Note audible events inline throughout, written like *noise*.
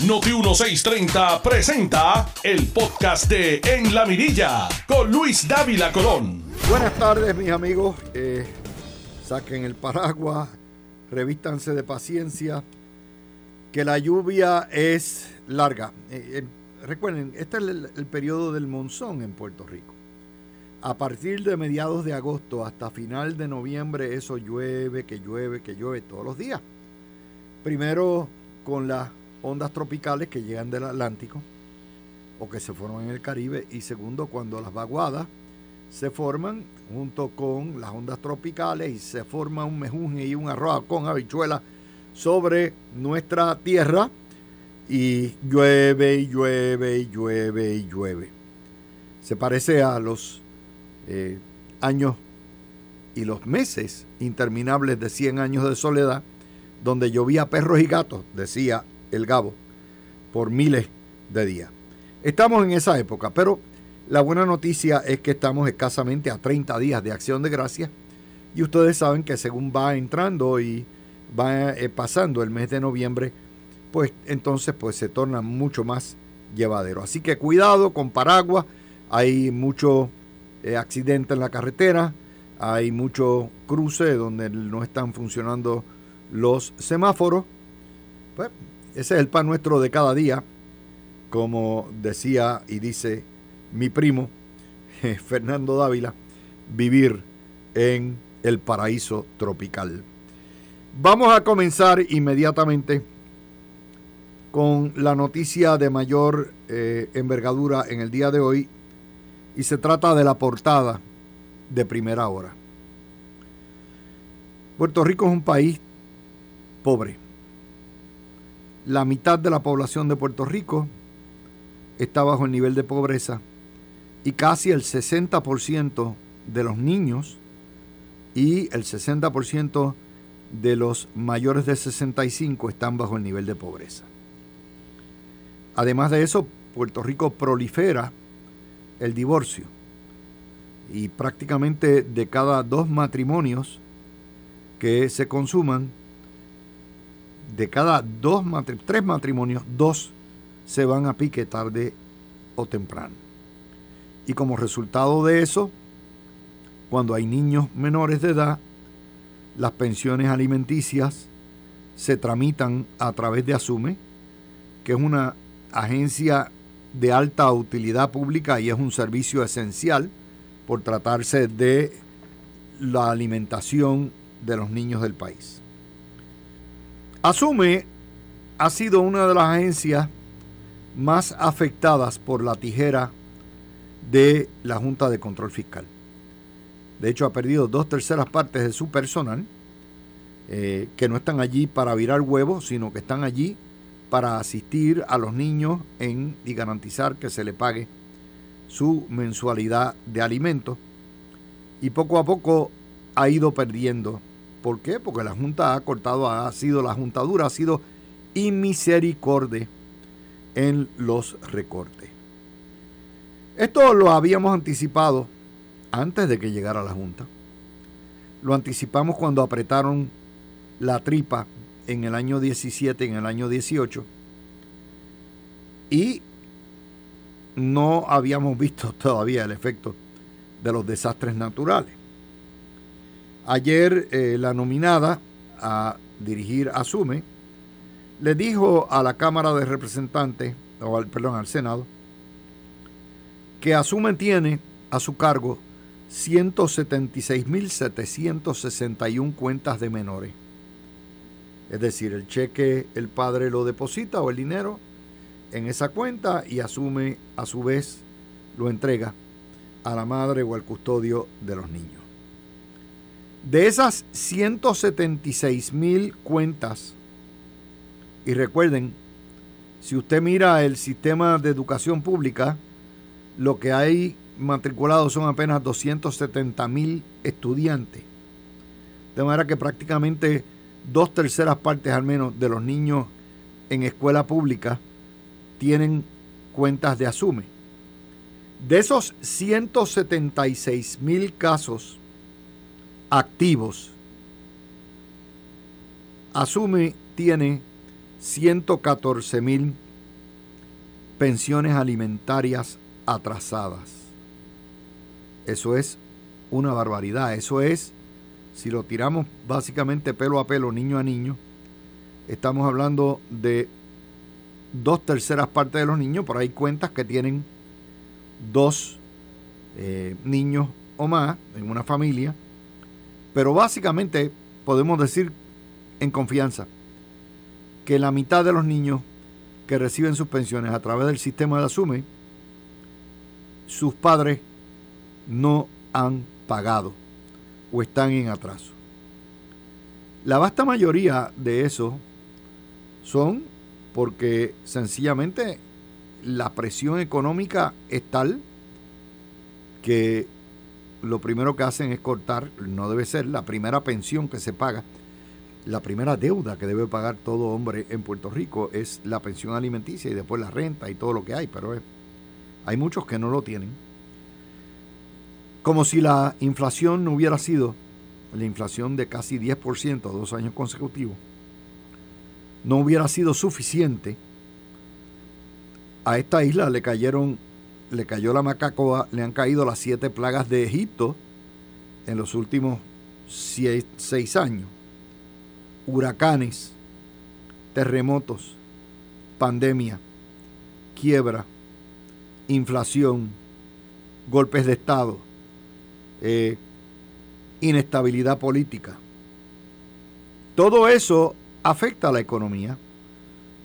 Noti 1630 presenta el podcast de En la Mirilla con Luis Dávila Colón. Buenas tardes, mis amigos. Eh, saquen el paraguas, revístanse de paciencia, que la lluvia es larga. Eh, eh, recuerden, este es el, el periodo del monzón en Puerto Rico. A partir de mediados de agosto hasta final de noviembre, eso llueve, que llueve, que llueve todos los días. Primero con las ondas tropicales que llegan del Atlántico o que se forman en el Caribe y segundo cuando las vaguadas se forman junto con las ondas tropicales y se forma un mejunje y un arroz con habichuelas sobre nuestra tierra y llueve y llueve y llueve y llueve. Se parece a los eh, años y los meses interminables de 100 años de soledad, donde llovía perros y gatos, decía el Gabo, por miles de días. Estamos en esa época, pero la buena noticia es que estamos escasamente a 30 días de acción de gracia y ustedes saben que según va entrando y va eh, pasando el mes de noviembre, pues entonces pues se torna mucho más llevadero. Así que cuidado con paraguas, hay mucho eh, accidente en la carretera, hay mucho cruce donde no están funcionando los semáforos. Pues ese es el pan nuestro de cada día, como decía y dice mi primo *laughs* Fernando Dávila, vivir en el paraíso tropical. Vamos a comenzar inmediatamente con la noticia de mayor eh, envergadura en el día de hoy y se trata de la portada de primera hora. Puerto Rico es un país pobre la mitad de la población de Puerto Rico está bajo el nivel de pobreza y casi el 60% de los niños y el 60% de los mayores de 65 están bajo el nivel de pobreza. Además de eso, Puerto Rico prolifera el divorcio y prácticamente de cada dos matrimonios que se consuman, de cada dos, tres matrimonios, dos se van a pique tarde o temprano. Y como resultado de eso, cuando hay niños menores de edad, las pensiones alimenticias se tramitan a través de Asume, que es una agencia de alta utilidad pública y es un servicio esencial por tratarse de la alimentación de los niños del país. Asume ha sido una de las agencias más afectadas por la tijera de la Junta de Control Fiscal. De hecho, ha perdido dos terceras partes de su personal, eh, que no están allí para virar huevos, sino que están allí para asistir a los niños en, y garantizar que se le pague su mensualidad de alimentos. Y poco a poco ha ido perdiendo ¿Por qué? Porque la Junta ha cortado, ha sido la juntadura, ha sido inmisericordia en los recortes. Esto lo habíamos anticipado antes de que llegara la Junta. Lo anticipamos cuando apretaron la tripa en el año 17, en el año 18. Y no habíamos *laughs* visto todavía el efecto de los desastres naturales. Ayer eh, la nominada a dirigir Asume le dijo a la Cámara de Representantes, o al, perdón, al Senado, que Asume tiene a su cargo 176.761 cuentas de menores. Es decir, el cheque el padre lo deposita o el dinero en esa cuenta y asume a su vez lo entrega a la madre o al custodio de los niños. De esas 176 mil cuentas, y recuerden, si usted mira el sistema de educación pública, lo que hay matriculados son apenas 270 mil estudiantes. De manera que prácticamente dos terceras partes al menos de los niños en escuela pública tienen cuentas de Asume. De esos 176 mil casos, activos. Asume tiene 114 mil pensiones alimentarias atrasadas. Eso es una barbaridad. Eso es, si lo tiramos básicamente pelo a pelo, niño a niño, estamos hablando de dos terceras partes de los niños, por ahí cuentas que tienen dos eh, niños o más en una familia, pero básicamente podemos decir en confianza que la mitad de los niños que reciben sus pensiones a través del sistema de Asume, sus padres no han pagado o están en atraso. La vasta mayoría de eso son porque sencillamente la presión económica es tal que lo primero que hacen es cortar, no debe ser la primera pensión que se paga, la primera deuda que debe pagar todo hombre en Puerto Rico es la pensión alimenticia y después la renta y todo lo que hay, pero hay muchos que no lo tienen. Como si la inflación no hubiera sido la inflación de casi 10% dos años consecutivos, no hubiera sido suficiente. A esta isla le cayeron, le cayó la macacoa, le han caído las siete plagas de Egipto en los últimos seis años huracanes, terremotos, pandemia, quiebra, inflación, golpes de Estado, eh, inestabilidad política. Todo eso afecta a la economía,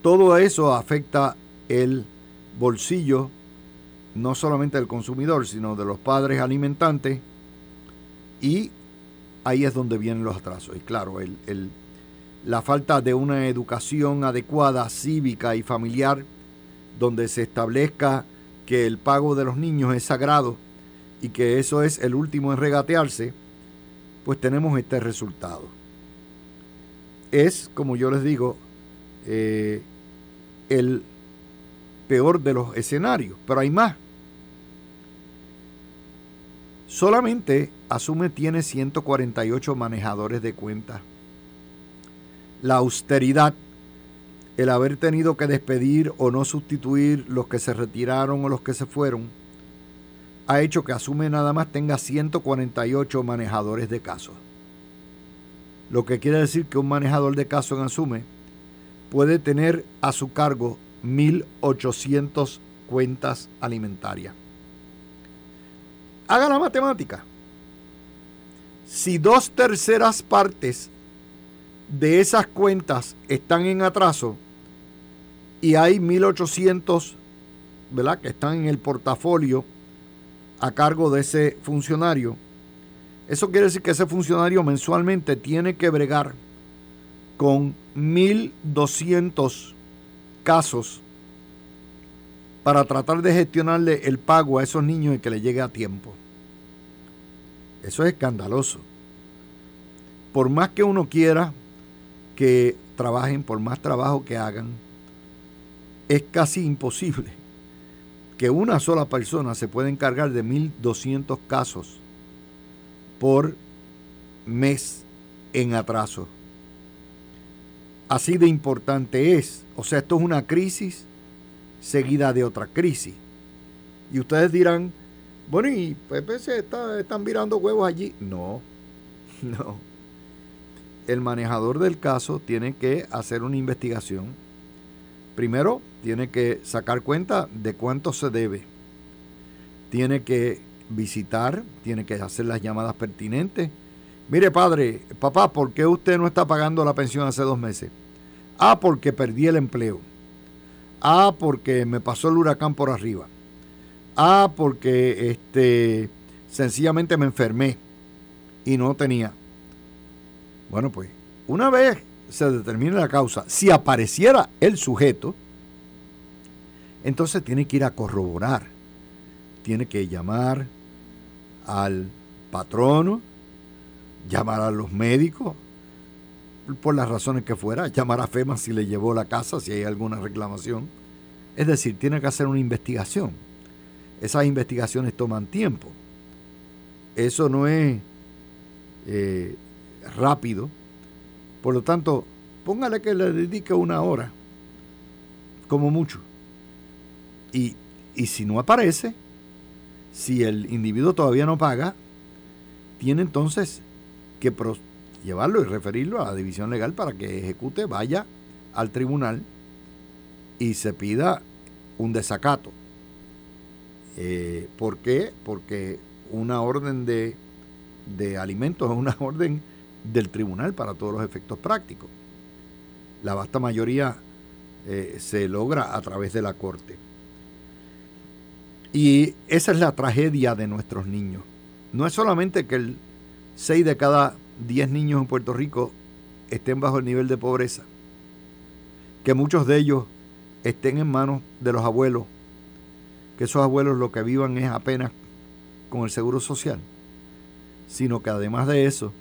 todo eso afecta el bolsillo, no solamente del consumidor, sino de los padres alimentantes, y ahí es donde vienen los atrasos. Y claro, el, el la falta de una educación adecuada, cívica y familiar, donde se establezca que el pago de los niños es sagrado y que eso es el último en regatearse, pues tenemos este resultado. Es, como yo les digo, eh, el peor de los escenarios, pero hay más. Solamente Asume tiene 148 manejadores de cuentas la austeridad, el haber tenido que despedir o no sustituir los que se retiraron o los que se fueron, ha hecho que Asume nada más tenga 148 manejadores de casos. Lo que quiere decir que un manejador de casos en Asume puede tener a su cargo 1.800 cuentas alimentarias. Haga la matemática. Si dos terceras partes de esas cuentas están en atraso y hay 1.800 ¿verdad? que están en el portafolio a cargo de ese funcionario, eso quiere decir que ese funcionario mensualmente tiene que bregar con 1.200 casos para tratar de gestionarle el pago a esos niños y que le llegue a tiempo. Eso es escandaloso. Por más que uno quiera que trabajen, por más trabajo que hagan, es casi imposible que una sola persona se pueda encargar de 1.200 casos por mes en atraso. Así de importante es. O sea, esto es una crisis seguida de otra crisis. Y ustedes dirán, bueno, y pues, están virando huevos allí. No, *laughs* no el manejador del caso tiene que hacer una investigación. Primero, tiene que sacar cuenta de cuánto se debe. Tiene que visitar, tiene que hacer las llamadas pertinentes. Mire, padre, papá, ¿por qué usted no está pagando la pensión hace dos meses? Ah, porque perdí el empleo. Ah, porque me pasó el huracán por arriba. Ah, porque este sencillamente me enfermé y no tenía. Bueno, pues una vez se determine la causa, si apareciera el sujeto, entonces tiene que ir a corroborar, tiene que llamar al patrono, llamar a los médicos, por las razones que fuera, llamar a FEMA si le llevó la casa, si hay alguna reclamación. Es decir, tiene que hacer una investigación. Esas investigaciones toman tiempo. Eso no es eh, rápido. Por lo tanto, póngale que le dedique una hora, como mucho. Y, y si no aparece, si el individuo todavía no paga, tiene entonces que llevarlo y referirlo a la división legal para que ejecute, vaya al tribunal y se pida un desacato. Eh, ¿Por qué? Porque una orden de, de alimentos *laughs* es una orden del tribunal para todos los efectos prácticos. La vasta mayoría eh, se logra a través de la corte. Y esa es la tragedia de nuestros niños. No es solamente que el 6 de cada 10 niños en Puerto Rico estén bajo el nivel de pobreza, que muchos de ellos estén en manos de los abuelos, que esos abuelos lo que vivan es apenas con el seguro social, sino que además de eso,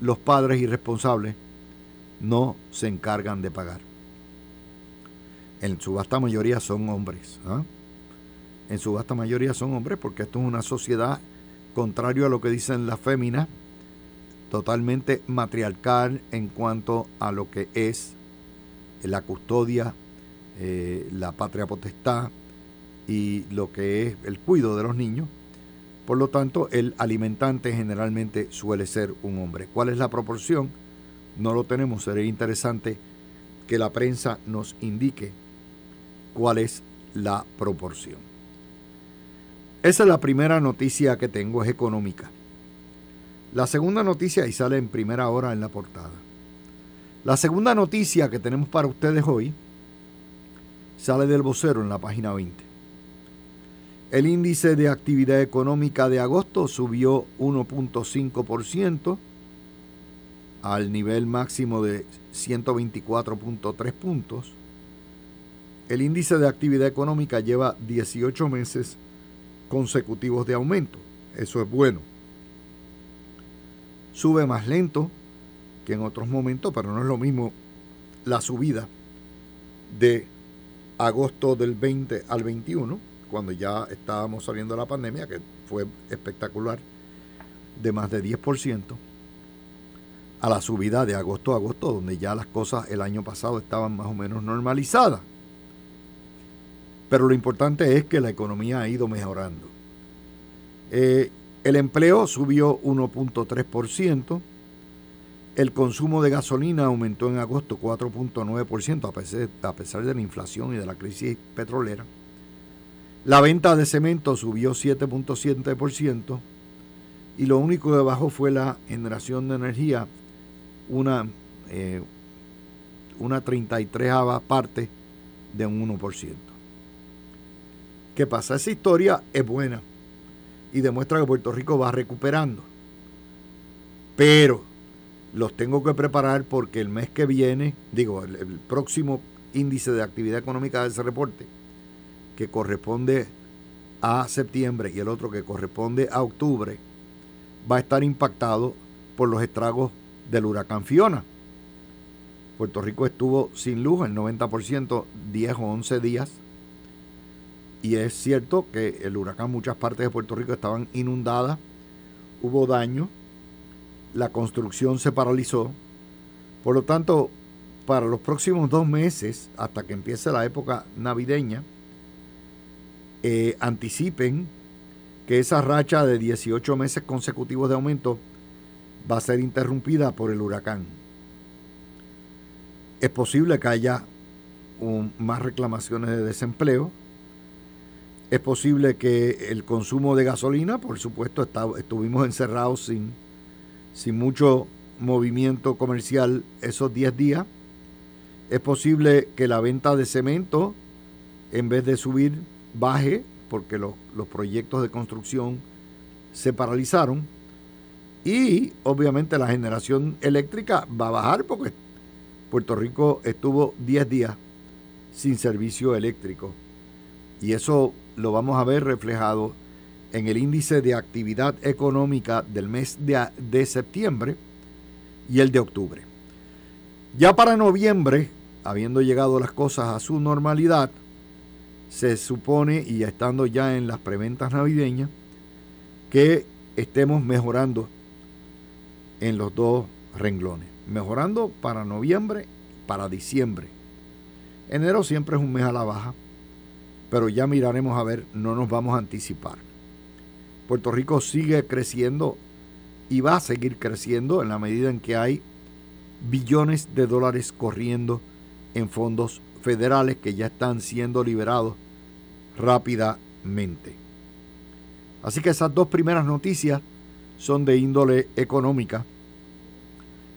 los padres irresponsables no se encargan de pagar. En su vasta mayoría son hombres. ¿ah? En su vasta mayoría son hombres porque esto es una sociedad, contrario a lo que dicen las féminas, totalmente matriarcal en cuanto a lo que es la custodia, eh, la patria potestad y lo que es el cuidado de los niños. Por lo tanto, el alimentante generalmente suele ser un hombre. ¿Cuál es la proporción? No lo tenemos. Sería interesante que la prensa nos indique cuál es la proporción. Esa es la primera noticia que tengo, es económica. La segunda noticia, y sale en primera hora en la portada. La segunda noticia que tenemos para ustedes hoy sale del vocero en la página 20. El índice de actividad económica de agosto subió 1.5% al nivel máximo de 124.3 puntos. El índice de actividad económica lleva 18 meses consecutivos de aumento. Eso es bueno sube más lento que en otros momentos, pero no es lo mismo la subida de agosto del 20 al 21, cuando ya estábamos saliendo de la pandemia, que fue espectacular, de más de 10%, a la subida de agosto a agosto, donde ya las cosas el año pasado estaban más o menos normalizadas. Pero lo importante es que la economía ha ido mejorando. Eh, el empleo subió 1.3%. El consumo de gasolina aumentó en agosto 4.9% a a pesar de la inflación y de la crisis petrolera. La venta de cemento subió 7.7% y lo único que bajó fue la generación de energía, una, eh, una 33 parte de un 1%. ¿Qué pasa? Esa historia es buena y demuestra que Puerto Rico va recuperando. Pero los tengo que preparar porque el mes que viene, digo, el, próximo índice de actividad económica de ese reporte, que corresponde a septiembre y el otro que corresponde a octubre, va a estar impactado por los estragos del huracán Fiona. Puerto Rico estuvo sin luz el 90%, 10 o 11 días y es cierto que el huracán, muchas partes de Puerto Rico estaban inundadas, hubo daño, la construcción se paralizó. Por lo tanto, para los próximos dos meses, hasta que empiece la época navideña, eh, anticipen que esa racha de 18 meses consecutivos de aumento va a ser interrumpida por el huracán. Es posible que haya más reclamaciones de desempleo, es posible que el consumo de gasolina, por supuesto, estuvimos encerrados sin, sin mucho movimiento comercial esos 10 días. Es posible que la venta de cemento, en vez de subir, baje, porque los proyectos de construcción se paralizaron. Y obviamente la generación eléctrica va a bajar porque Puerto Rico estuvo 10 días sin servicio eléctrico. Y eso lo vamos a ver reflejado en el índice de actividad económica del mes de, septiembre y el de octubre. Ya para noviembre, habiendo llegado las cosas a su normalidad, se supone, y estando ya en las preventas navideñas, que estemos mejorando en los dos renglones. Mejorando para noviembre, para diciembre. Enero siempre es un mes a la baja pero ya miraremos a ver, no nos vamos a anticipar. Puerto Rico sigue creciendo y va a seguir creciendo en la medida en que hay billones de dólares corriendo en fondos federales que ya están siendo liberados rápidamente. Así que esas dos primeras noticias son de índole económica.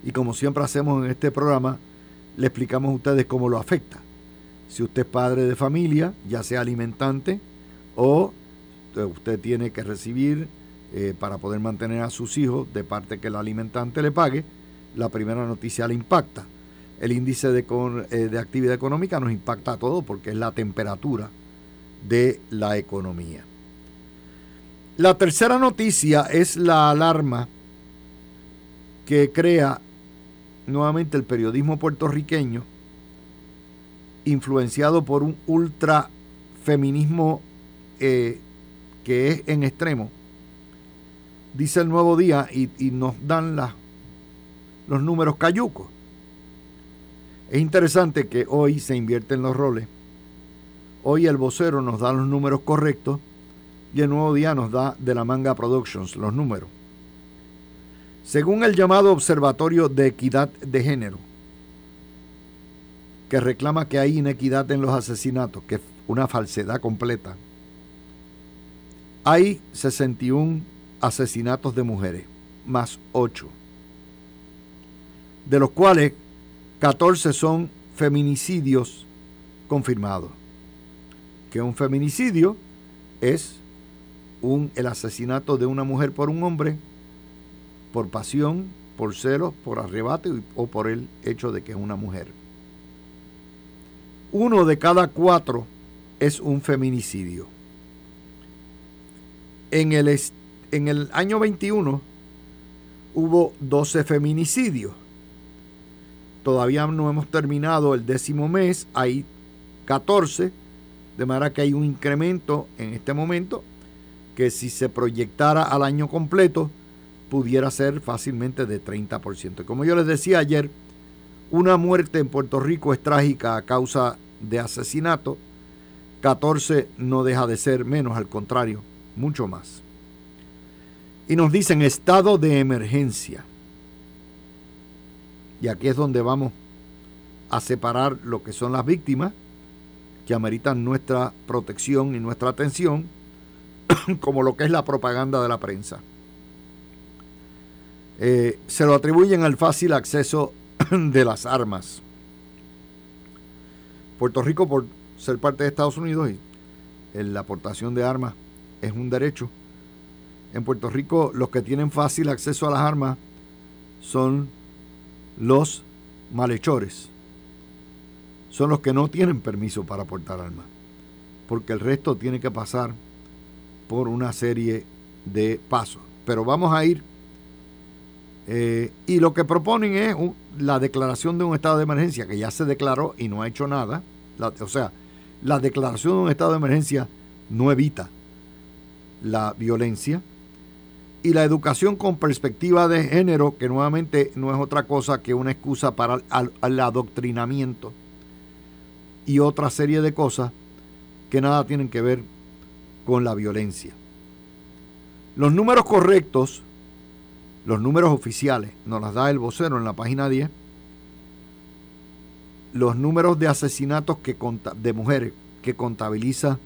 Y como siempre hacemos en este programa, le explicamos a ustedes cómo lo afecta. Si usted es padre de familia, ya sea alimentante, o usted tiene que recibir eh, para poder mantener a sus hijos de parte que el alimentante le pague, la primera noticia le impacta. El índice de, eh, de actividad económica nos impacta a todos porque es la temperatura de la economía. La tercera noticia es la alarma que crea nuevamente el periodismo puertorriqueño, influenciado por un ultrafeminismo eh, que es en extremo. Dice el nuevo día y, nos dan los números cayucos. Es interesante que hoy se invierten los roles. Hoy el vocero nos da los números correctos y el nuevo día nos da de la manga Productions los números. Según el llamado Observatorio de Equidad de Género, que reclama que hay inequidad en los asesinatos, que es una falsedad completa, hay 61 asesinatos de mujeres, más 8, de los cuales 14 son feminicidios confirmados. Que un feminicidio es un, el asesinato de una mujer por un hombre por pasión, por celos, por arrebato o por el hecho de que es una mujer. Uno de cada cuatro es un feminicidio. En el, en el año 21 hubo 12 feminicidios Todavía no hemos terminado el décimo mes, hay 14, de manera que hay un incremento en este momento que si se proyectara al año completo pudiera ser fácilmente de 30%. Como yo les decía ayer, una muerte en Puerto Rico es trágica a causa de asesinato, 14 no deja de ser menos, al contrario, mucho más. Y nos dicen estado de emergencia. Y aquí es donde vamos a separar lo que son las víctimas, que ameritan nuestra protección y nuestra atención, *coughs* como lo que es la propaganda de la prensa. Eh, se lo atribuyen al fácil acceso *laughs* de las armas. Puerto Rico, por ser parte de Estados Unidos y la aportación de armas es un derecho, en Puerto Rico los que tienen fácil acceso a las armas son los malhechores son los que no tienen permiso para portar armas, porque el resto tiene que pasar por una serie de pasos. Pero vamos a ir, eh, y lo que proponen es la declaración de un estado de emergencia, que ya se declaró y no ha hecho nada. o sea, la declaración de un estado de emergencia no evita la violencia, y la educación con perspectiva de género, que nuevamente no es otra cosa que una excusa para el, adoctrinamiento y otra serie de cosas que nada tienen que ver con la violencia. Los números correctos, los números oficiales, nos las da el vocero en la página 10. Los números de asesinatos que, de mujeres que contabiliza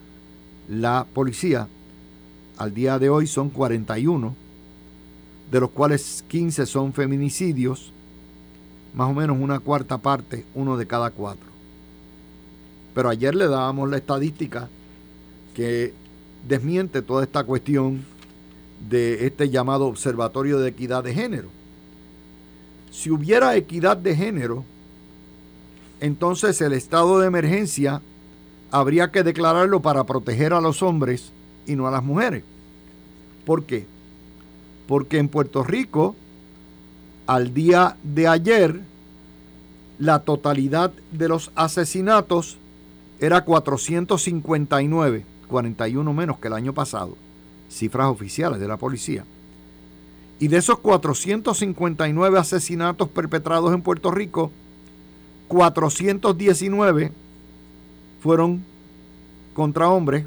la policía al día de hoy son 41 de los cuales 15 son feminicidios, más o menos una cuarta parte, uno de cada cuatro. Pero ayer le dábamos la estadística que desmiente toda esta cuestión de este llamado Observatorio de Equidad de Género. Si hubiera equidad de género, entonces el estado de emergencia habría que declararlo para proteger a los hombres y no a las mujeres. ¿Por qué? porque en Puerto Rico, al día de ayer, la totalidad de los asesinatos era 459, 41 menos que el año pasado, cifras oficiales de la policía. Y de esos 459 asesinatos perpetrados en Puerto Rico, 419 fueron contra hombres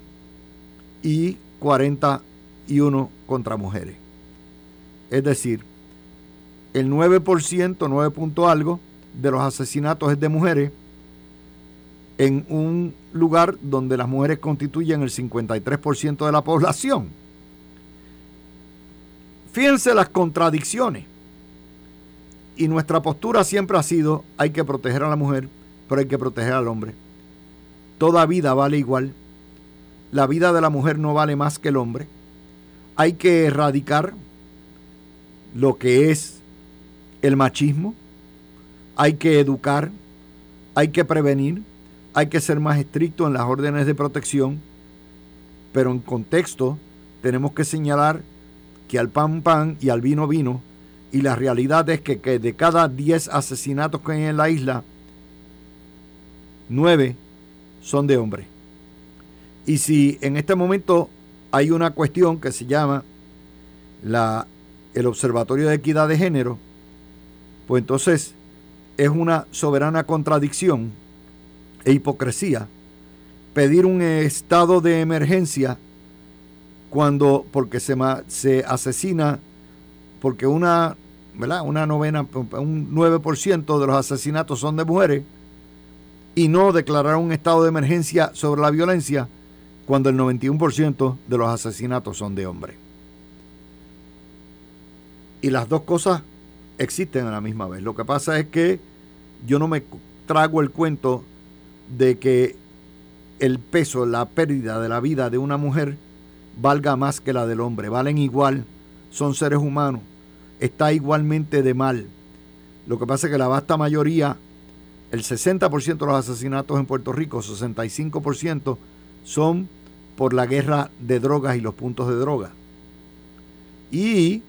y 41 contra mujeres. Es decir, el 9%, 9 punto algo de los asesinatos es de mujeres en un lugar donde las mujeres constituyen el 53% de la población. Fíjense las contradicciones. Y nuestra postura siempre ha sido, hay que proteger a la mujer, pero hay que proteger al hombre. Toda vida vale igual. La vida de la mujer no vale más que el hombre. Hay que erradicar lo que es el machismo. Hay que educar. Hay que prevenir hay que ser más estricto en las órdenes de protección, pero en contexto tenemos que señalar que al pan pan y al vino vino, y la realidad es que, de cada 10 asesinatos que hay en la isla, 9 son de hombres. Y si en este momento hay una cuestión que se llama la, el Observatorio de Equidad de Género, pues entonces es una soberana contradicción e hipocresía pedir un estado de emergencia cuando porque se, se asesina porque una ¿verdad? una novena un 9% de los asesinatos son de mujeres y no declarar un estado de emergencia sobre la violencia cuando el 91% de los asesinatos son de hombres. Y las dos cosas existen a la misma vez. Lo que pasa es que yo no me trago el cuento de que el peso, la pérdida de la vida de una mujer valga más que la del hombre, valen igual, son seres humanos, está igualmente de mal. Lo que pasa es que la vasta mayoría, el 60% de los asesinatos en Puerto Rico, 65% son por la guerra de drogas y los puntos de droga. Y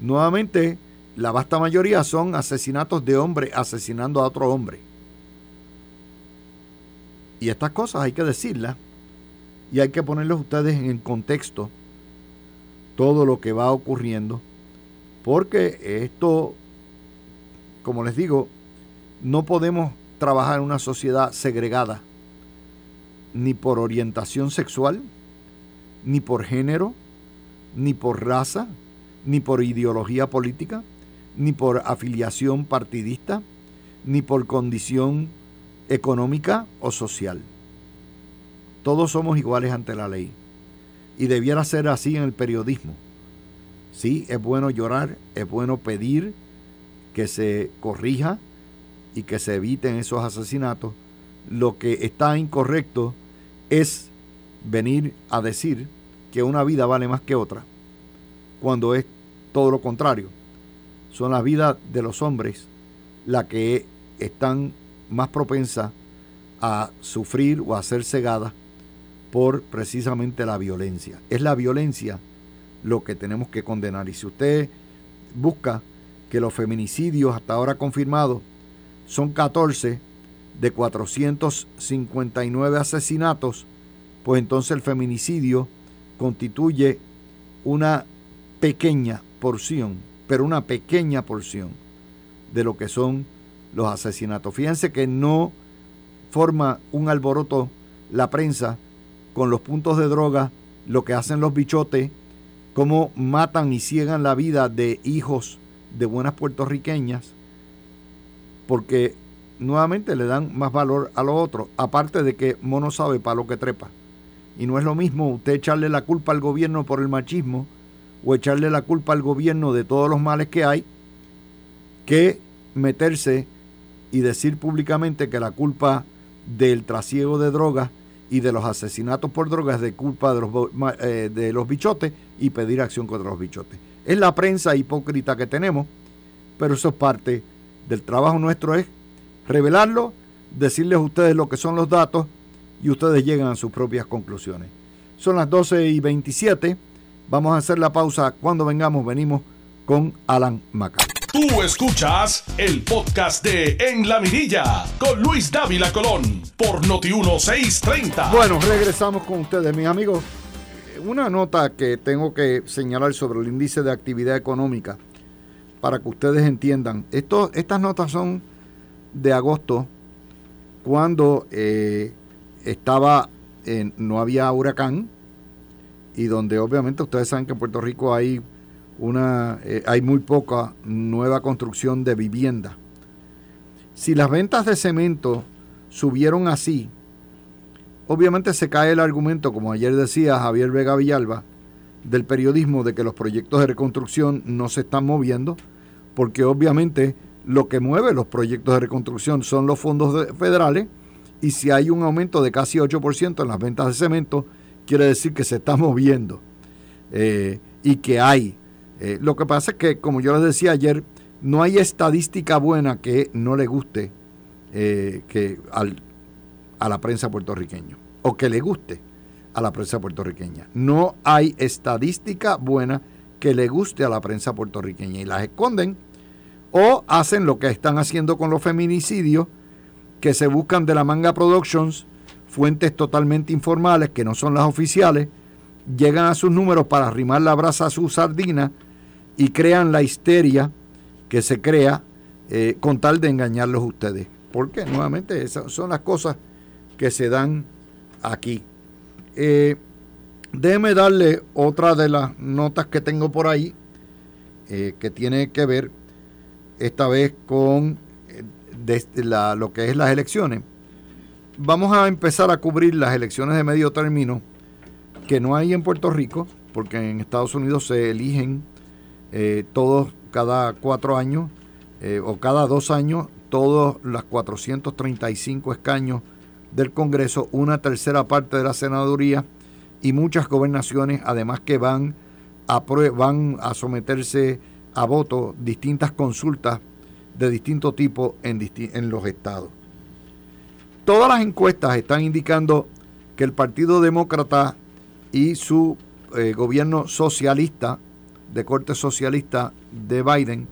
nuevamente, la vasta mayoría son asesinatos de hombre asesinando a otro hombre. Y estas cosas hay que decirlas y hay que ponerles ustedes en el contexto todo lo que va ocurriendo, porque esto, como les digo, no podemos trabajar en una sociedad segregada, ni por orientación sexual, ni por género, ni por raza, ni por ideología política, ni por afiliación partidista, ni por condición económica o social. Todos somos iguales ante la ley. Y debiera ser así en el periodismo. Sí, es bueno llorar, es bueno pedir que se corrija y que se eviten esos asesinatos. Lo que está incorrecto es venir a decir que una vida vale más que otra, cuando es todo lo contrario. Son las vidas de los hombres las que están más propensa a sufrir o a ser cegada por precisamente la violencia. Es la violencia lo que tenemos que condenar. Y si usted busca que los feminicidios hasta ahora confirmados son 14 de 459 asesinatos, pues entonces el feminicidio constituye una pequeña porción, pero una pequeña porción de lo que son los asesinatos. Fíjense que no forma un alboroto la prensa con los puntos de droga, lo que hacen los bichotes, cómo matan y ciegan la vida de hijos de buenas puertorriqueñas, porque nuevamente le dan más valor a lo otro, aparte de que mono sabe para lo que trepa. Y no es lo mismo usted echarle la culpa al gobierno por el machismo o echarle la culpa al gobierno de todos los males que hay, que meterse y decir públicamente que la culpa del trasiego de drogas y de los asesinatos por drogas de culpa de los, eh, de los bichotes y pedir acción contra los bichotes. Es la prensa hipócrita que tenemos, pero eso es parte del trabajo nuestro, es revelarlo, decirles a ustedes lo que son los datos y ustedes llegan a sus propias conclusiones. Son las 12 y 27. Vamos a hacer la pausa. Cuando vengamos, venimos con Alan Maca. Tú escuchas el podcast de En la Mirilla con Luis Dávila Colón por Noti1630. Bueno, regresamos con ustedes, mis amigos. Una nota que tengo que señalar sobre el índice de actividad económica para que ustedes entiendan. Esto, estas notas son de agosto, cuando eh, estaba eh, no había huracán y donde obviamente ustedes saben que en Puerto Rico hay una eh, hay muy poca nueva construcción de vivienda. Si las ventas de cemento subieron así, obviamente se cae el argumento, como ayer decía Javier Vega Villalba, del periodismo de que los proyectos de reconstrucción no se están moviendo, porque obviamente lo que mueve los proyectos de reconstrucción son los fondos federales y si hay un aumento de casi 8% en las ventas de cemento, quiere decir que se está moviendo eh, y que hay. Eh, lo que pasa es que, como yo les decía ayer, no hay estadística buena que no le guste eh, que a la prensa puertorriqueña o que le guste a la prensa puertorriqueña. No hay estadística buena que le guste a la prensa puertorriqueña y las esconden o hacen lo que están haciendo con los feminicidios que se buscan de la Manga Productions, fuentes totalmente informales que no son las oficiales, llegan a sus números para arrimar la brasa a su sardina y crean la histeria que se crea eh, con tal de engañarlos ustedes. Porque nuevamente esas son las cosas que se dan aquí. Eh, déjeme darle otra de las notas que tengo por ahí, eh, que tiene que ver esta vez con desde la, lo que es las elecciones. Vamos a empezar a cubrir las elecciones de medio término que no hay en Puerto Rico, porque en Estados Unidos se eligen eh, todos cada cuatro años eh, o cada dos años, todos los 435 escaños del Congreso, una tercera parte de la senaduría y muchas gobernaciones, además que van a, a someterse a voto distintas consultas de distinto tipo en, en los estados. Todas las encuestas están indicando que el Partido Demócrata y su eh, gobierno socialista, de corte socialista de Biden,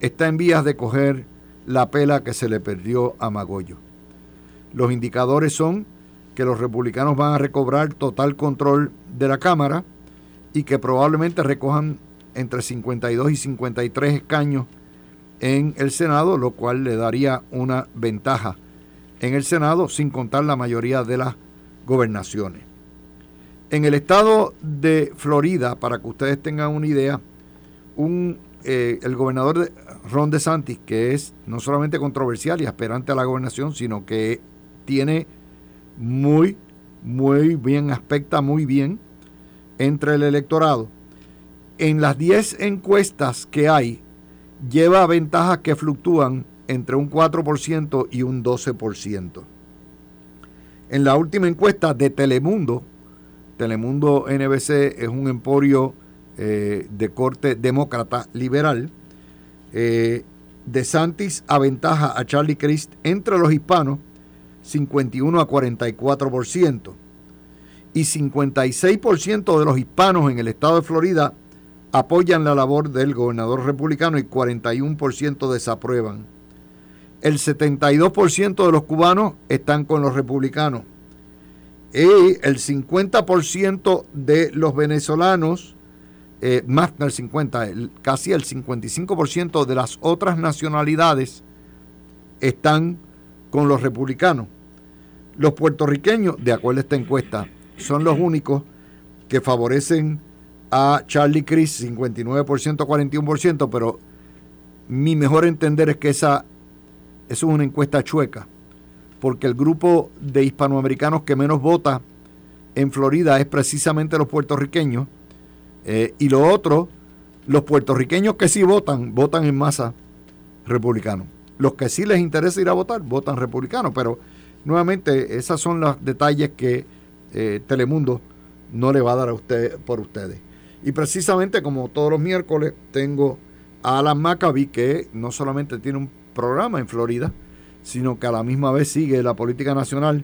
está en vías de coger la pela que se le perdió a Magollo. Los indicadores son que los republicanos van a recobrar total control de la Cámara y que probablemente recojan entre 52 y 53 escaños en el Senado, lo cual le daría una ventaja en el Senado, sin contar la mayoría de las gobernaciones. En el estado de Florida, para que ustedes tengan una idea, eh, el gobernador de Ron DeSantis, que es no solamente controversial y aspirante a la gobernación, sino que tiene muy, muy bien, aspecta muy bien entre el electorado. En las 10 encuestas que hay, lleva ventajas que fluctúan entre un 4% y un 12%. En la última encuesta de Telemundo, Telemundo NBC es un emporio eh, de corte demócrata liberal, eh, De Santis aventaja a Charlie Crist entre los hispanos 51 a 44% y 56% de los hispanos en el estado de Florida apoyan la labor del gobernador republicano y 41% desaprueban. El 72% de los cubanos están con los republicanos. Y el 50% de los venezolanos, eh, más del 50, casi el 55% de las otras nacionalidades están con los republicanos. Los puertorriqueños, de acuerdo a esta encuesta, son los únicos que favorecen a Charlie Cris 59% 41%, pero mi mejor entender es que esa, es una encuesta chueca, porque el grupo de hispanoamericanos que menos vota en Florida es precisamente los puertorriqueños, eh, y lo otro, los puertorriqueños que sí votan, votan en masa republicano. Los que sí les interesa ir a votar, votan republicano, pero nuevamente esas son los detalles que eh, Telemundo no le va a dar a usted por ustedes. Y precisamente como todos los miércoles tengo a Alan Maccabi, que no solamente tiene un programa en Florida, sino que a la misma vez sigue la política nacional.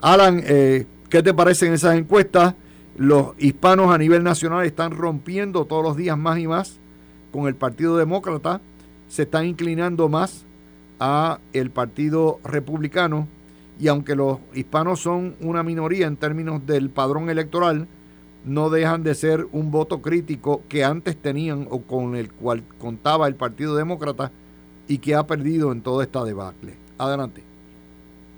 Alan, eh, ¿qué te parecen esas encuestas? Los hispanos a nivel nacional están rompiendo todos los días más y más con el Partido Demócrata, se están inclinando más a el Partido Republicano y aunque los hispanos son una minoría en términos del padrón electoral, no dejan de ser un voto crítico que antes tenían o con el cual contaba el Partido Demócrata y que ha perdido en toda esta debacle. Adelante.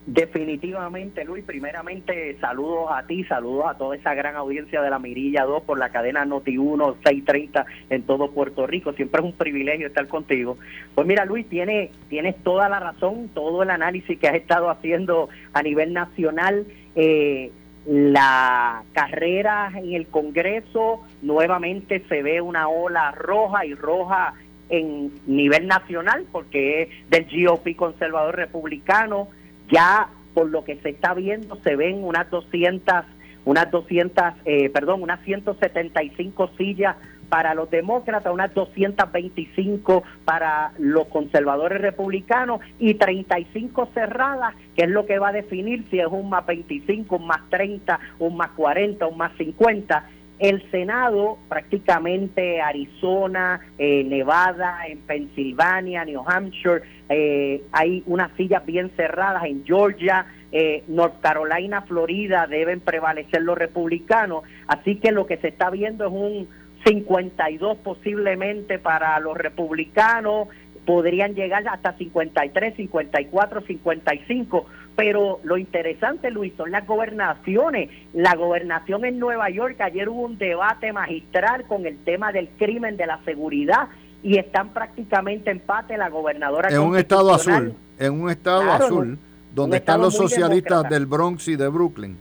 Definitivamente, Luis. Primeramente, saludos a ti, saludos a toda esa gran audiencia de la Mirilla 2 por la cadena Noti1 630 en todo Puerto Rico. Siempre es un privilegio estar contigo. Pues mira, Luis, tienes, tienes toda la razón, todo el análisis que has estado haciendo a nivel nacional. Eh, la carrera en el Congreso, nuevamente se ve una ola roja y roja en nivel nacional porque es del GOP conservador republicano. Ya por lo que se está viendo se ven unas 200 unas 200 eh, perdón unas 175 sillas para los demócratas, unas 225 para los conservadores republicanos y 35 cerradas, que es lo que va a definir si es un más 25, un más 30, un más 40, un más 50 el Senado, prácticamente Arizona, eh, Nevada, en Pensilvania, New Hampshire, eh, hay unas sillas bien cerradas en Georgia, eh, North Carolina, Florida, deben prevalecer los republicanos. Así que lo que se está viendo es un 52 posiblemente para los republicanos, podrían llegar hasta 53, 54, 55 pero lo interesante, Luis, son las gobernaciones. La gobernación en Nueva York, ayer hubo un debate magistral con el tema del crimen, de la seguridad, y están prácticamente empate la gobernadora. En un estado azul, en un estado azul, donde están los socialistas del Bronx y de Brooklyn.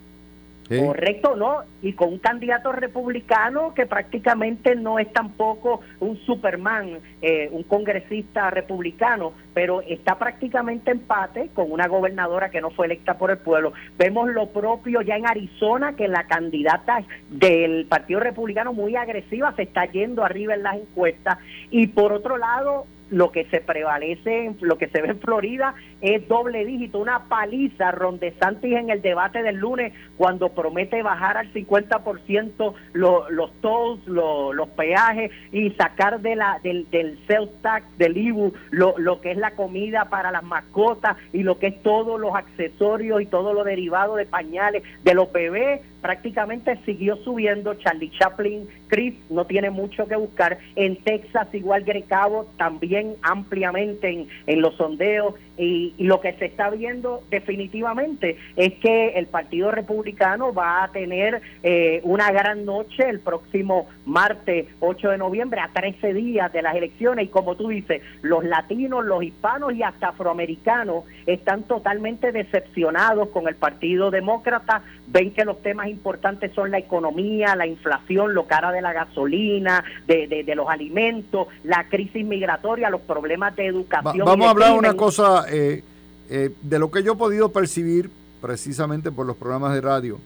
Correcto, ¿no? Y con un candidato republicano que prácticamente no es tampoco un Superman, eh, un congresista republicano, pero está prácticamente empate con una gobernadora que no fue electa por el pueblo. Vemos lo propio ya en Arizona, que la candidata del Partido Republicano muy agresiva se está yendo arriba en las encuestas. Y por otro lado, lo que se prevalece, lo que se ve en Florida es doble dígito, una paliza. Ron DeSantis en el debate del lunes, cuando promete bajar al 50% los tolls, los peajes y sacar de la, del, del sales tax, del IBU, lo, lo que es la comida para las mascotas y lo que es todos los accesorios y todo lo derivado de pañales de los bebés prácticamente siguió subiendo. Charlie Chaplin, Chris, no tiene mucho que buscar. En Texas, igual Grecabo, también ampliamente en, en los sondeos. Y, lo que se está viendo definitivamente es que el Partido Republicano va a tener eh, una gran noche el próximo martes 8 de noviembre, a 13 días de las elecciones. Y como tú dices, los latinos, los hispanos y hasta afroamericanos están totalmente decepcionados con el Partido Demócrata. Ven que los temas importantes son la economía, la inflación, lo cara de la gasolina, de, de, los alimentos, la crisis migratoria, los problemas de educación. vamos a hablar una cosa eh, eh, de lo que yo he podido percibir precisamente por los programas de radio,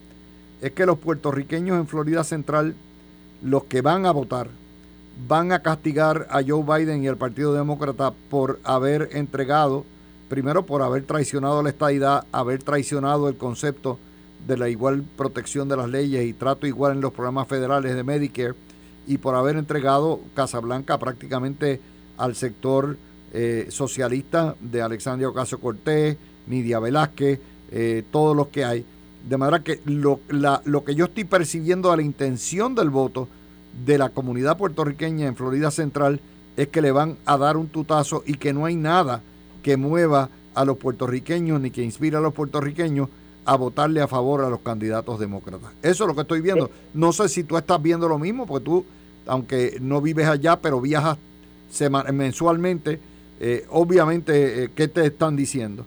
es que los puertorriqueños en Florida Central, los que van a votar, van a castigar a Joe Biden y al Partido Demócrata por haber entregado, primero por haber traicionado la estadidad, haber traicionado el concepto de la igual protección de las leyes y trato igual en los programas federales de Medicare y por haber entregado Casablanca prácticamente al sector eh, socialista de Alexandria Ocasio Cortés, Nidia Velázquez, eh, todos los que hay. De manera que lo, lo que yo estoy percibiendo de la intención del voto de la comunidad puertorriqueña en Florida Central es que le van a dar un tutazo y que no hay nada que mueva a los puertorriqueños ni que inspire a los puertorriqueños a votarle a favor a los candidatos demócratas. Eso es lo que estoy viendo. No sé si tú estás viendo lo mismo, porque tú, aunque no vives allá, pero viajas mensualmente, eh, obviamente, eh, ¿qué te están diciendo?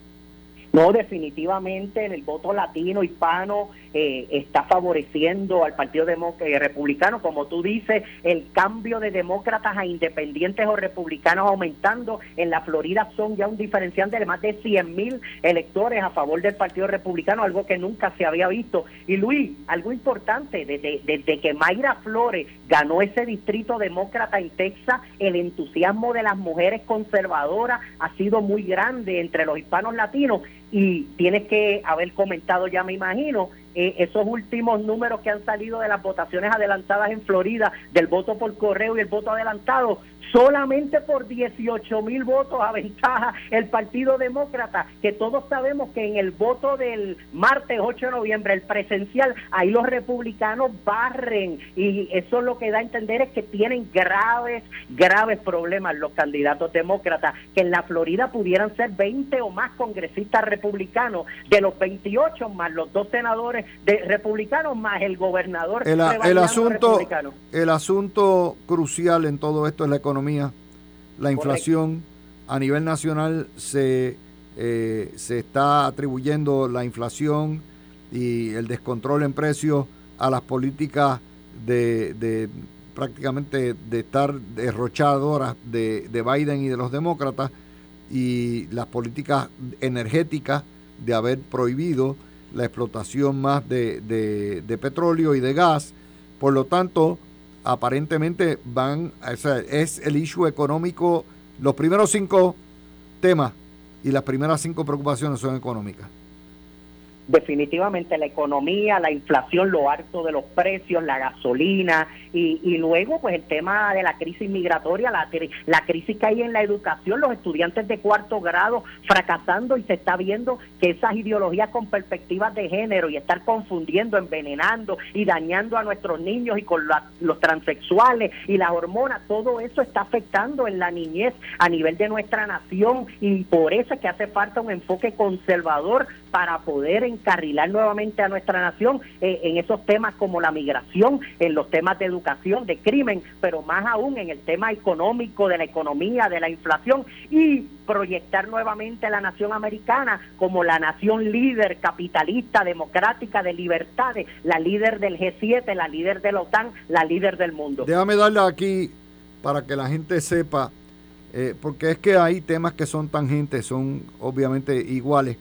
No, definitivamente en el voto latino, hispano, eh, está favoreciendo al Partido eh, Republicano, como tú dices, el cambio de demócratas a independientes o republicanos aumentando. En la Florida son ya un diferenciante de más de 100 mil electores a favor del Partido Republicano, algo que nunca se había visto. Y Luis, algo importante, desde, desde que Mayra Flores ganó ese distrito demócrata en Texas, el entusiasmo de las mujeres conservadoras ha sido muy grande entre los hispanos latinos y tienes que haber comentado ya, me imagino, eh, esos últimos números que han salido de las votaciones adelantadas en Florida, del voto por correo y el voto adelantado, solamente por 18 mil votos aventaja el Partido Demócrata, que todos sabemos que en el voto del martes 8 de noviembre, el presencial, ahí los republicanos barren y eso lo que da a entender es que tienen graves, graves problemas los candidatos demócratas, que en la Florida pudieran ser 20 o más congresistas republicanos, de los 28 más los dos senadores de republicanos más el gobernador. El, el asunto, el asunto crucial en todo esto es la economía la inflación a nivel nacional se, eh, se está atribuyendo la inflación y el descontrol en precios a las políticas de, prácticamente de estar derrochadoras de, de Biden y de los demócratas y las políticas energéticas de haber prohibido la explotación más de, de, petróleo y de gas. Por lo tanto, aparentemente van, es el issue económico, los primeros cinco temas y las primeras cinco preocupaciones son económicas definitivamente la economía, la inflación, lo alto de los precios, la gasolina y, y luego pues el tema de la crisis migratoria, la, la crisis que hay en la educación, los estudiantes de cuarto grado fracasando y se está viendo que esas ideologías con perspectivas de género y estar confundiendo, envenenando y dañando a nuestros niños y con los transexuales y las hormonas, todo eso está afectando en la niñez a nivel de nuestra nación y por eso es que hace falta un enfoque conservador para poder encarrilar nuevamente a nuestra nación eh, en esos temas como la migración, en los temas de educación, de crimen, pero más aún en el tema económico, de la economía, de la inflación y proyectar nuevamente a la nación americana como la nación líder capitalista, democrática, de libertades, la líder del G7, la líder de la OTAN, la líder del mundo. Déjame darle aquí para que la gente sepa, eh, porque es que hay temas que son tangentes, son obviamente iguales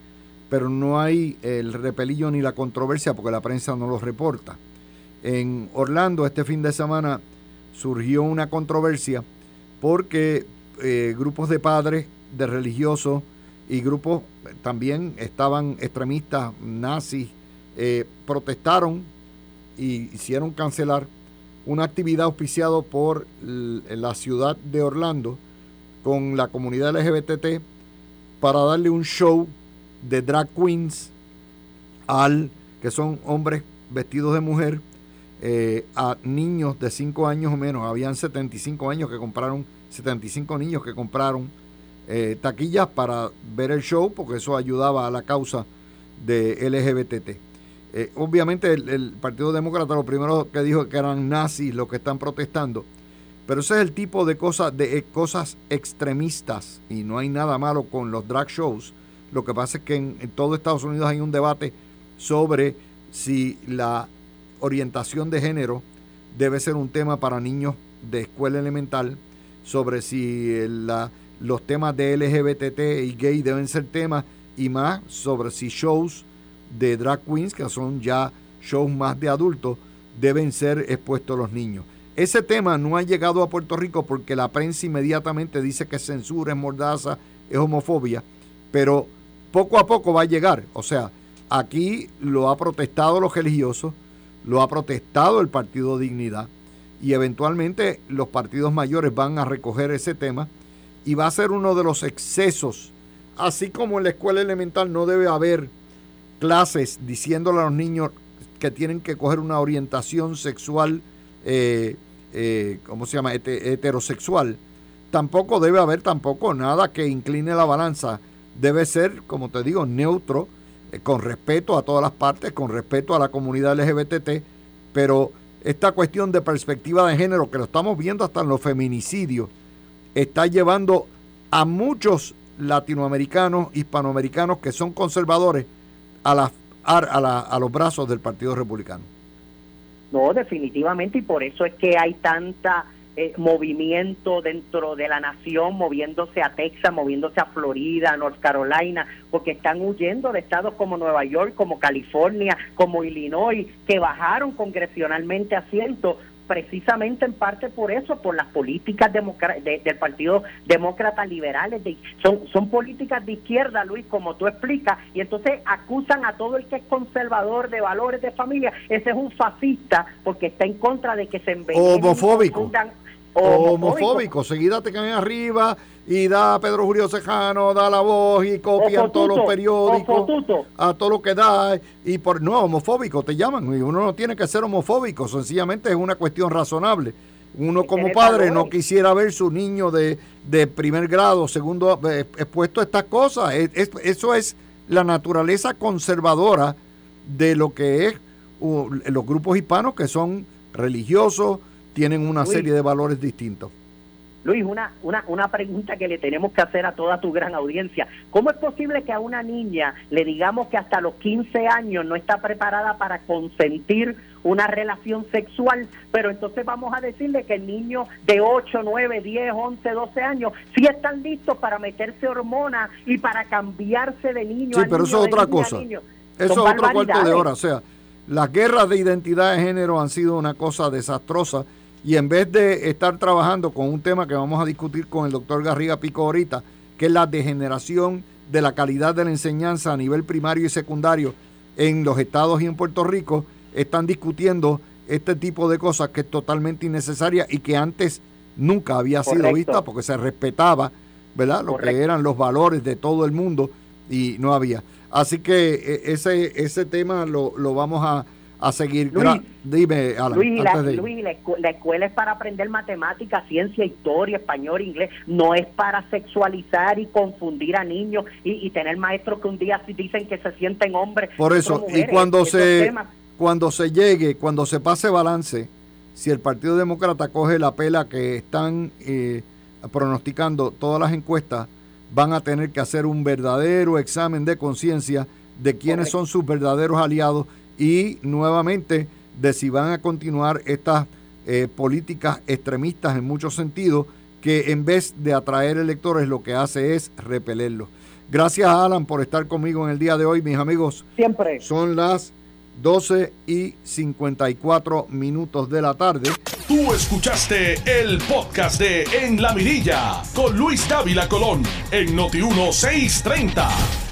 pero no hay el repelillo ni la controversia porque la prensa no los reporta. En Orlando este fin de semana surgió una controversia porque eh, grupos de padres, de religiosos y grupos también estaban extremistas, nazis, eh, protestaron y hicieron cancelar una actividad auspiciada por la ciudad de Orlando con la comunidad LGBT para darle un show de drag queens al que son hombres vestidos de mujer eh, a niños de 5 años o menos. Habían 75 años que compraron, 75 niños que compraron eh, taquillas para ver el show porque eso ayudaba a la causa de LGBT. Eh, obviamente el, Partido Demócrata lo primero que dijo que eran nazis los que están protestando, pero ese es el tipo de cosas, de cosas extremistas y no hay nada malo con los drag shows lo que pasa es que en, todo Estados Unidos hay un debate sobre si la orientación de género debe ser un tema para niños de escuela elemental, sobre si los temas de LGBT y gay deben ser temas, y más sobre si shows de drag queens, que son ya shows más de adultos, deben ser expuestos a los niños. Ese tema no ha llegado a Puerto Rico porque la prensa inmediatamente dice que censura, es mordaza, es homofobia, pero poco a poco va a llegar. O sea, aquí lo ha protestado los religiosos, lo ha protestado el Partido Dignidad y eventualmente los partidos mayores van a recoger ese tema y va a ser uno de los excesos. Así como en la escuela elemental no debe haber clases diciéndole a los niños que tienen que coger una orientación sexual, eh, eh, ¿cómo se llama?, heterosexual. Tampoco debe haber tampoco nada que incline la balanza debe ser, como te digo, neutro, eh, con respeto a todas las partes, con respeto a la comunidad LGBT, pero esta cuestión de perspectiva de género, que lo estamos viendo hasta en los feminicidios, está llevando a muchos latinoamericanos, hispanoamericanos que son conservadores a, la, a, a los brazos del Partido Republicano. No, definitivamente, y por eso es que hay tanta eh, movimiento dentro de la nación, moviéndose a Texas, moviéndose a Florida, North Carolina, porque están huyendo de estados como Nueva York, como California, como Illinois, que bajaron congresionalmente asientos precisamente en parte por eso, por las políticas del Partido Demócrata Liberales. son, son políticas de izquierda, Luis, como tú explicas, y entonces acusan a todo el que es conservador de valores de familia. Ese es un fascista porque está en contra de que se envenenen. Homofóbico. Homofóbico. Seguida te caen arriba y da a Pedro Julio Cejano, da la voz y copian todos los periódicos a todo lo que da y por no homofóbico te llaman y uno no tiene que ser homofóbico, sencillamente es una cuestión razonable. Uno como padre no quisiera ver su niño de, de primer grado, segundo, eh, expuesto a estas cosas. eso es la naturaleza conservadora de lo que es los grupos hispanos que son religiosos, tienen una serie de valores distintos. Luis, una, una, una pregunta que le tenemos que hacer a toda tu gran audiencia. ¿Cómo es posible que a una niña le digamos que hasta los 15 años no está preparada para consentir una relación sexual, pero entonces vamos a decirle que el niño de 8, 9, 10, 11, 12 años sí están listos para meterse hormonas y para cambiarse de niño Sí, pero eso es otra cosa. Eso es otro cuarto de hora. O sea, las guerras de identidad de género han sido una cosa desastrosa y en vez de estar trabajando con un tema que vamos a discutir con el doctor Garriga Pico ahorita, que es la degeneración de la calidad de la enseñanza a nivel primario y secundario en los estados y en Puerto Rico, están discutiendo este tipo de cosas que es totalmente innecesaria y que antes nunca había sido vista porque se respetaba, ¿verdad? Lo que eran los valores de todo el mundo y no había. Así que e, ese, ese tema lo, lo vamos a, a seguir. Luis, Dime, Luis, la, escuela es para aprender matemáticas, ciencia, historia, español, inglés. No es para sexualizar y confundir a niños y, tener maestros que un día dicen que se sienten hombres. Por eso, y cuando se, cuando se llegue, cuando se pase balance, si el Partido Demócrata coge la pela que están eh, pronosticando todas las encuestas, van a tener que hacer un verdadero examen de conciencia de quiénes son sus verdaderos aliados y nuevamente de si van a continuar estas eh, políticas extremistas en muchos sentidos que en vez de atraer electores lo que hace es repelerlos. Gracias Alan por estar conmigo en el día de hoy, mis amigos. Siempre. Son las 12 y 54 minutos de la tarde. Tú escuchaste el podcast de En la Mirilla con Luis Dávila Colón en Noti 1630.